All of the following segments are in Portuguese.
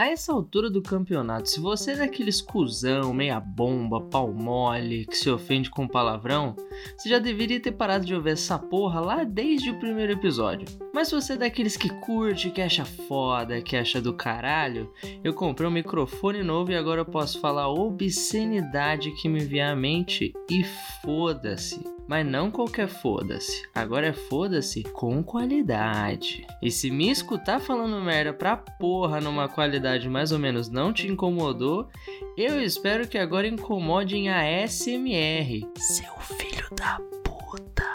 A essa altura do campeonato, se você é daqueles cuzão, meia bomba, pau mole, que se ofende com palavrão, você já deveria ter parado de ouvir essa porra lá desde o primeiro episódio. Mas se você é daqueles que curte, que acha foda, que acha do caralho, eu comprei um microfone novo e agora eu posso falar obscenidade que me vier à mente e foda-se. Mas não qualquer foda-se. Agora é foda-se com qualidade. E se me escutar falando merda pra porra numa qualidade mais ou menos não te incomodou, eu espero que agora incomodem a SMR. Seu filho da puta.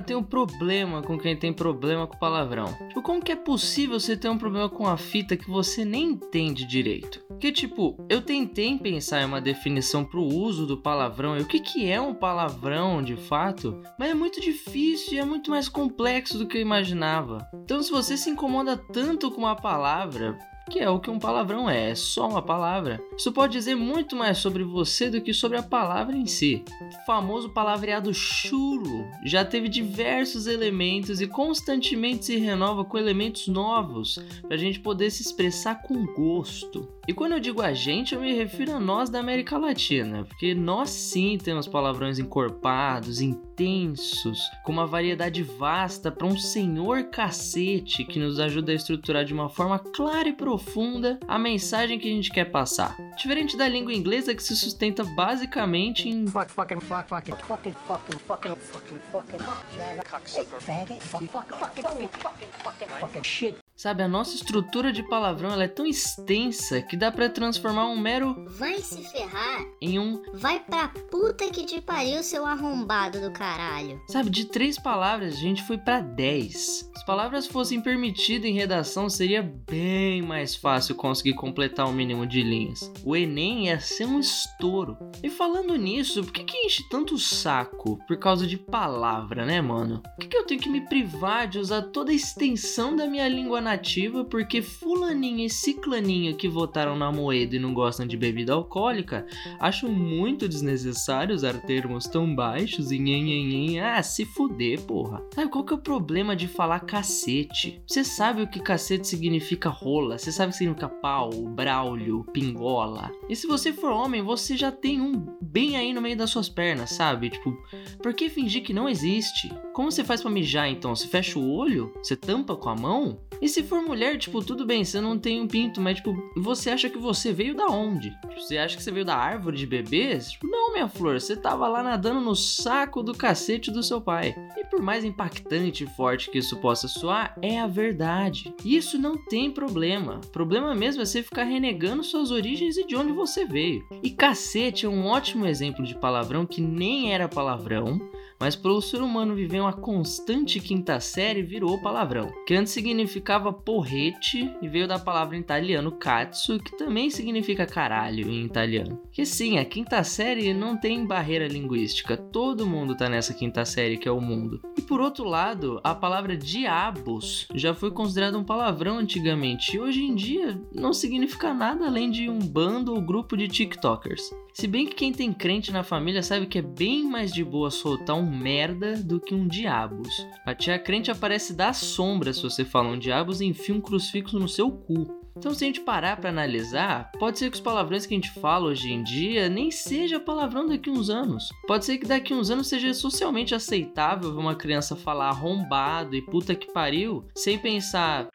Eu tenho um problema com quem tem problema com palavrão. Tipo, como que é possível você ter um problema com a fita que você nem entende direito? Porque, tipo, eu tentei pensar em uma definição pro uso do palavrão e o que, que é um palavrão de fato, mas é muito difícil e é muito mais complexo do que eu imaginava. Então, se você se incomoda tanto com uma palavra, que é o que um palavrão é, é só uma palavra. Isso pode dizer muito mais sobre você do que sobre a palavra em si. O famoso palavreado chulo já teve diversos elementos e constantemente se renova com elementos novos para a gente poder se expressar com gosto. E quando eu digo a gente, eu me refiro a nós da América Latina, porque nós sim temos palavrões encorpados, intensos, com uma variedade vasta para um senhor cacete que nos ajuda a estruturar de uma forma clara e profunda a mensagem que a gente quer passar. Diferente da língua inglesa que se sustenta basicamente em shit. Sabe, a nossa estrutura de palavrão ela é tão extensa que dá para transformar um mero Vai se ferrar. em um, Vai pra puta que te pariu, seu arrombado do caralho. sabe, de três palavras a gente foi para dez. Se palavras fossem permitidas em redação, seria bem mais fácil conseguir completar o mínimo de linhas. O Enem ia ser um estouro. E falando nisso, por que, que enche tanto o saco por causa de palavra, né, mano? Por que, que eu tenho que me privar de usar toda a extensão da minha língua nativa porque fulaninha e ciclaninha que votaram na moeda e não gostam de bebida alcoólica acham muito desnecessário usar termos tão baixos e nhenhenhen. Ah, se fuder, porra. Sabe qual que é o problema de falar cacete? Você sabe o que cacete significa rola, você sabe o que significa pau, braulio, pingola. E se você for homem, você já tem um bem aí no meio das suas pernas, sabe? Tipo, por que fingir que não existe? Como você faz pra mijar então? Você fecha o olho? Você tampa com a mão? E se for mulher, tipo, tudo bem, você não tem um pinto, mas tipo, você acha que você veio da onde? Tipo, você acha que você veio da árvore de bebês? Tipo, não, minha flor, você tava lá nadando no saco do cacete do seu pai. E por mais impactante e forte que isso possa soar, é a verdade. E isso não tem problema. Problema mesmo é você ficar renegando suas origens e de onde você veio. E cacete é um ótimo exemplo de palavrão que nem era palavrão, mas para o ser humano viver uma constante quinta série virou palavrão, que antes significava porrete e veio da palavra em italiano que também significa caralho em italiano. Que sim, a quinta série não tem barreira linguística, todo mundo tá nessa quinta série que é o mundo. E por outro lado, a palavra diabos já foi considerada um palavrão antigamente e hoje em dia não significa nada além de um bando ou grupo de TikTokers. Se bem que quem tem crente na família sabe que é bem mais de boa soltar um merda do que um diabos. A tia crente aparece da sombra se você fala um diabos e enfia um crucifixo no seu cu. Então, se a gente parar pra analisar, pode ser que os palavrões que a gente fala hoje em dia nem seja palavrão daqui uns anos. Pode ser que daqui uns anos seja socialmente aceitável ver uma criança falar arrombado e puta que pariu, sem pensar,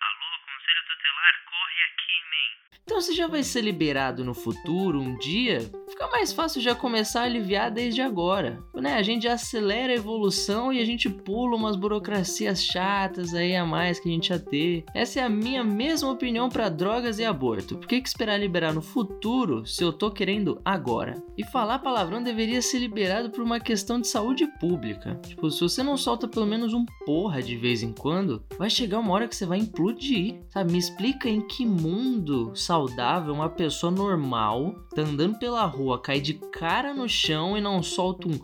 então você já vai ser liberado no futuro, um dia, fica mais fácil já começar a aliviar desde agora. Né? A gente já acelera a evolução e a gente pula umas burocracias chatas aí a mais que a gente ia ter. Essa é a minha mesma opinião para drogas e aborto. Por que, que esperar liberar no futuro se eu tô querendo agora? E falar palavrão deveria ser liberado por uma questão de saúde pública. Tipo, se você não solta pelo menos um porra de vez em quando, vai chegar uma hora que você vai implodir. Sabe? Me explica em que mundo saudável uma pessoa normal tá andando pela rua, cai de cara no chão e não solta um.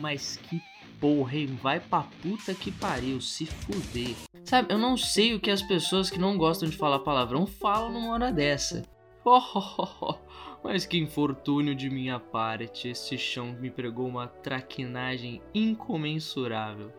Mas que porra, hein? Vai pra puta que pariu, se fuder. Sabe, eu não sei o que as pessoas que não gostam de falar palavrão falam numa hora dessa. Oh, oh, oh, oh. Mas que infortúnio de minha parte, este chão me pregou uma traquinagem incomensurável.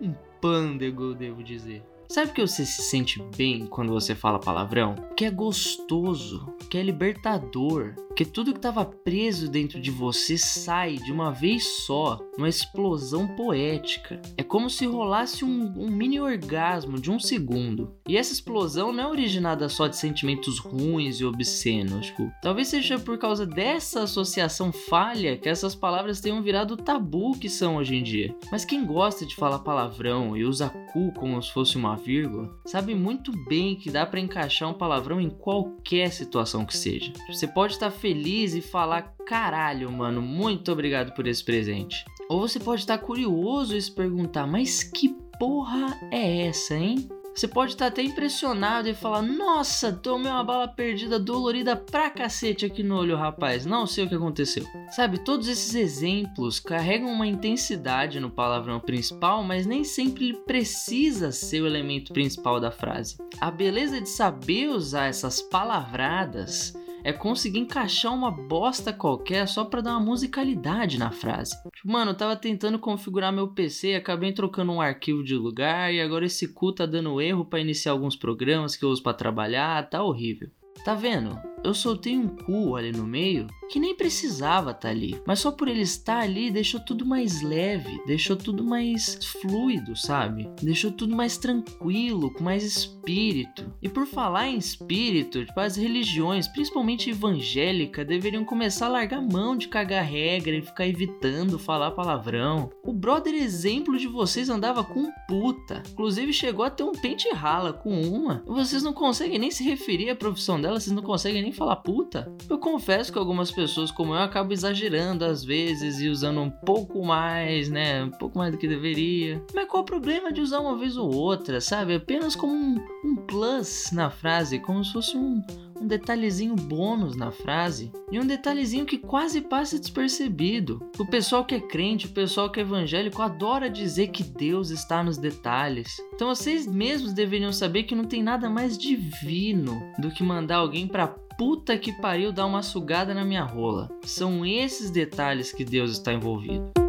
um pândego, devo dizer. Sabe que você se sente bem quando você fala palavrão? Que é gostoso, que é libertador, que tudo que estava preso dentro de você sai de uma vez só, numa explosão poética. É como se rolasse um, um mini orgasmo de um segundo. E essa explosão não é originada só de sentimentos ruins e obscenos. Tipo, talvez seja por causa dessa associação falha que essas palavras tenham virado o tabu que são hoje em dia. Mas quem gosta de falar palavrão e usa cu como se fosse uma vírgula, sabe muito bem que dá para encaixar um palavrão em qualquer situação que seja. Você pode estar feliz e falar caralho, mano, muito obrigado por esse presente. Ou você pode estar curioso e se perguntar, mas que porra é essa, hein? Você pode estar até impressionado e falar: Nossa, tomei uma bala perdida dolorida pra cacete aqui no olho, rapaz. Não sei o que aconteceu. Sabe, todos esses exemplos carregam uma intensidade no palavrão principal, mas nem sempre ele precisa ser o elemento principal da frase. A beleza de saber usar essas palavradas é conseguir encaixar uma bosta qualquer só para dar uma musicalidade na frase. Tipo, mano, eu tava tentando configurar meu PC acabei trocando um arquivo de lugar e agora esse cu tá dando erro para iniciar alguns programas que eu uso para trabalhar, tá horrível. Tá vendo? Eu soltei um cu ali no meio que nem precisava estar tá ali. Mas só por ele estar ali deixou tudo mais leve, deixou tudo mais fluido, sabe? Deixou tudo mais tranquilo, com mais espírito. E por falar em espírito, tipo, as religiões, principalmente evangélica, deveriam começar a largar mão de cagar regra e ficar evitando falar palavrão. O brother exemplo de vocês andava com puta. Inclusive chegou a ter um pente rala com uma. Vocês não conseguem nem se referir à profissão dela, vocês não conseguem nem falar puta. Eu confesso que algumas pessoas como eu acabam exagerando às vezes e usando um pouco mais, né? Um pouco mais do que deveria. Mas qual o problema de usar uma vez ou outra, sabe? Apenas como um, um plus na frase, como se fosse um, um detalhezinho bônus na frase e um detalhezinho que quase passa despercebido. O pessoal que é crente, o pessoal que é evangélico adora dizer que Deus está nos detalhes. Então vocês mesmos deveriam saber que não tem nada mais divino do que mandar alguém para puta que pariu dar uma sugada na minha rola. São esses detalhes que Deus está envolvido.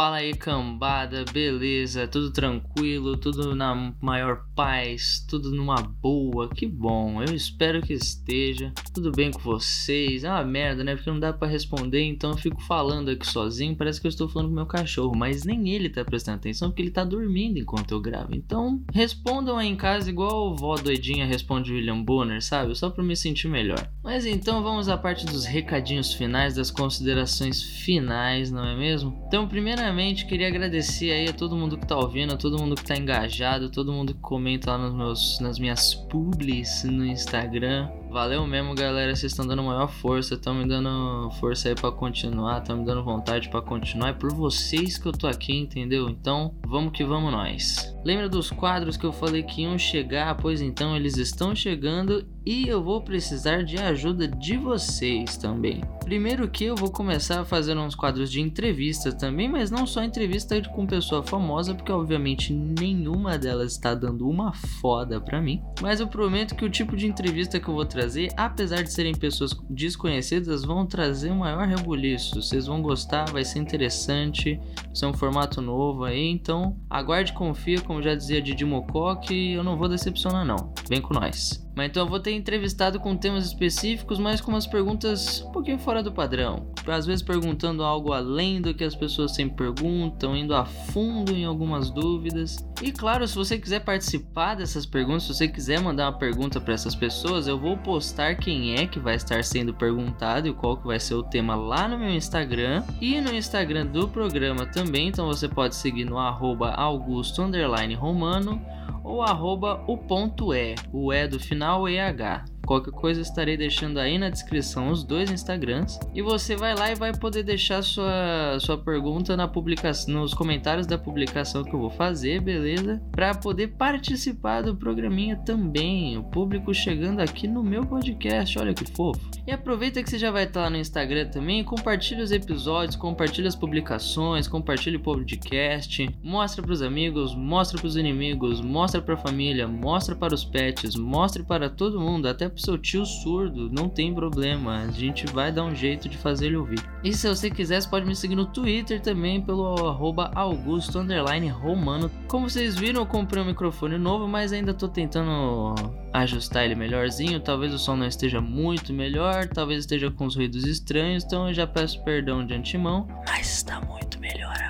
Fala aí, cambada, beleza? Tudo tranquilo, tudo na maior paz, tudo numa boa. Que bom, eu espero que esteja tudo bem com vocês. É uma merda, né? Porque não dá para responder, então eu fico falando aqui sozinho. Parece que eu estou falando com meu cachorro, mas nem ele tá prestando atenção porque ele tá dormindo enquanto eu gravo. Então respondam aí em casa igual o vó doidinha responde William Bonner, sabe? Só para me sentir melhor. Mas então vamos à parte dos recadinhos finais, das considerações finais, não é mesmo? Então, primeiramente primeiramente queria agradecer aí a todo mundo que tá ouvindo, a todo mundo que tá engajado, todo mundo que comenta lá nos meus, nas minhas publis no Instagram. Valeu mesmo, galera. Vocês estão dando maior força, estão me dando força aí para continuar, estão me dando vontade para continuar. É por vocês que eu tô aqui, entendeu? Então, vamos que vamos nós. Lembra dos quadros que eu falei que iam chegar? Pois então, eles estão chegando e eu vou precisar de ajuda de vocês também. Primeiro que eu vou começar fazendo uns quadros de entrevista também, mas não só entrevista com pessoa famosa, porque obviamente nenhuma delas está dando uma foda pra mim. Mas eu prometo que o tipo de entrevista que eu vou trazer trazer, apesar de serem pessoas desconhecidas, vão trazer um maior rebuliço. Vocês vão gostar, vai ser interessante, vai ser um formato novo aí, então aguarde e confia, como já dizia Didi Mocó, que eu não vou decepcionar não. Vem com nós. Mas então eu vou ter entrevistado com temas específicos, mas com umas perguntas um pouquinho fora do padrão. Às vezes perguntando algo além do que as pessoas sempre perguntam, indo a fundo em algumas dúvidas. E claro, se você quiser participar dessas perguntas, se você quiser mandar uma pergunta para essas pessoas, eu vou postar quem é que vai estar sendo perguntado e qual que vai ser o tema lá no meu Instagram e no Instagram do programa também. Então você pode seguir no arroba ou arroba o ponto E, o E do final EH. Qualquer coisa estarei deixando aí na descrição os dois Instagrams e você vai lá e vai poder deixar sua, sua pergunta na publicação, nos comentários da publicação que eu vou fazer, beleza? Para poder participar do programinha também, o público chegando aqui no meu podcast, olha que fofo. E aproveita que você já vai estar lá no Instagram também, compartilha os episódios, compartilha as publicações, compartilha o podcast, mostra para os amigos, mostra para os inimigos, mostra para a família, mostra para os pets, mostre para todo mundo, até para seu tio surdo, não tem problema, a gente vai dar um jeito de fazer ele ouvir. E se você quiser, você pode me seguir no Twitter também pelo arroba Augusto Romano. Como vocês viram, eu comprei um microfone novo, mas ainda tô tentando ajustar ele melhorzinho. Talvez o som não esteja muito melhor, talvez esteja com os ruídos estranhos, então eu já peço perdão de antemão, mas está muito melhor agora.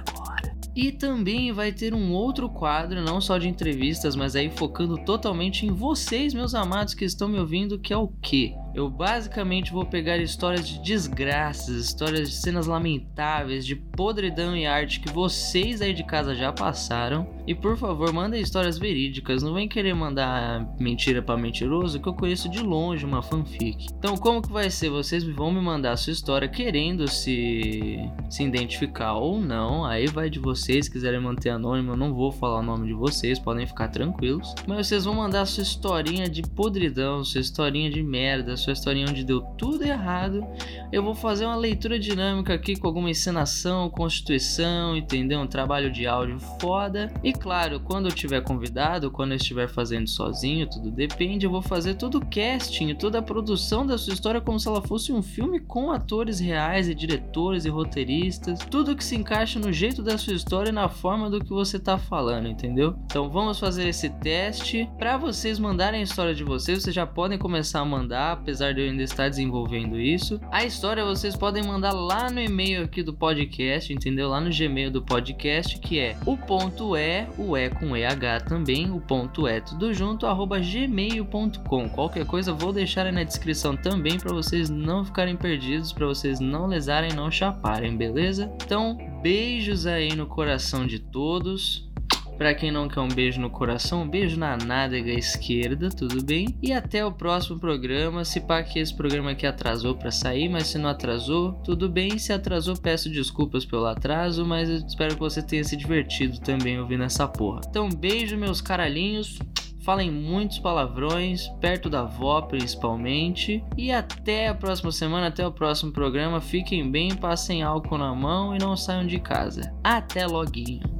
E também vai ter um outro quadro, não só de entrevistas, mas aí focando totalmente em vocês, meus amados que estão me ouvindo, que é o que? Eu basicamente vou pegar histórias de desgraças, histórias de cenas lamentáveis, de podridão e arte que vocês aí de casa já passaram. E por favor, mandem histórias verídicas, não vem querer mandar mentira para mentiroso que eu conheço de longe uma fanfic. Então, como que vai ser? Vocês vão me mandar a sua história querendo se se identificar ou não. Aí vai de vocês, se quiserem manter anônimo, eu não vou falar o nome de vocês, podem ficar tranquilos. Mas vocês vão mandar a sua historinha de podridão, sua historinha de merda, sua historinha onde deu tudo errado. Eu vou fazer uma leitura dinâmica aqui com alguma encenação, constituição, entendeu? Um trabalho de áudio foda. E claro, quando eu tiver convidado, quando eu estiver fazendo sozinho, tudo depende, eu vou fazer todo o casting, toda a produção da sua história como se ela fosse um filme com atores reais e diretores e roteiristas, tudo que se encaixa no jeito da sua história e na forma do que você tá falando, entendeu? Então vamos fazer esse teste. Para vocês mandarem a história de vocês, vocês já podem começar a mandar, apesar de eu ainda estar desenvolvendo isso. A história vocês podem mandar lá no e-mail aqui do podcast, entendeu? Lá no Gmail do podcast, que é o ponto é, o é com EH também, o ponto é tudo junto, arroba gmail.com. Qualquer coisa vou deixar aí na descrição também para vocês não ficarem perdidos, para vocês não lesarem, não chaparem, beleza? Então, beijos aí no coração de todos. Para quem não quer um beijo no coração, um beijo na nádega esquerda, tudo bem? E até o próximo programa. Se pá que esse programa aqui atrasou para sair, mas se não atrasou, tudo bem. Se atrasou, peço desculpas pelo atraso, mas espero que você tenha se divertido também ouvindo essa porra. Então, beijo, meus caralhinhos. Falem muitos palavrões, perto da avó principalmente. E até a próxima semana, até o próximo programa. Fiquem bem, passem álcool na mão e não saiam de casa. Até loguinho.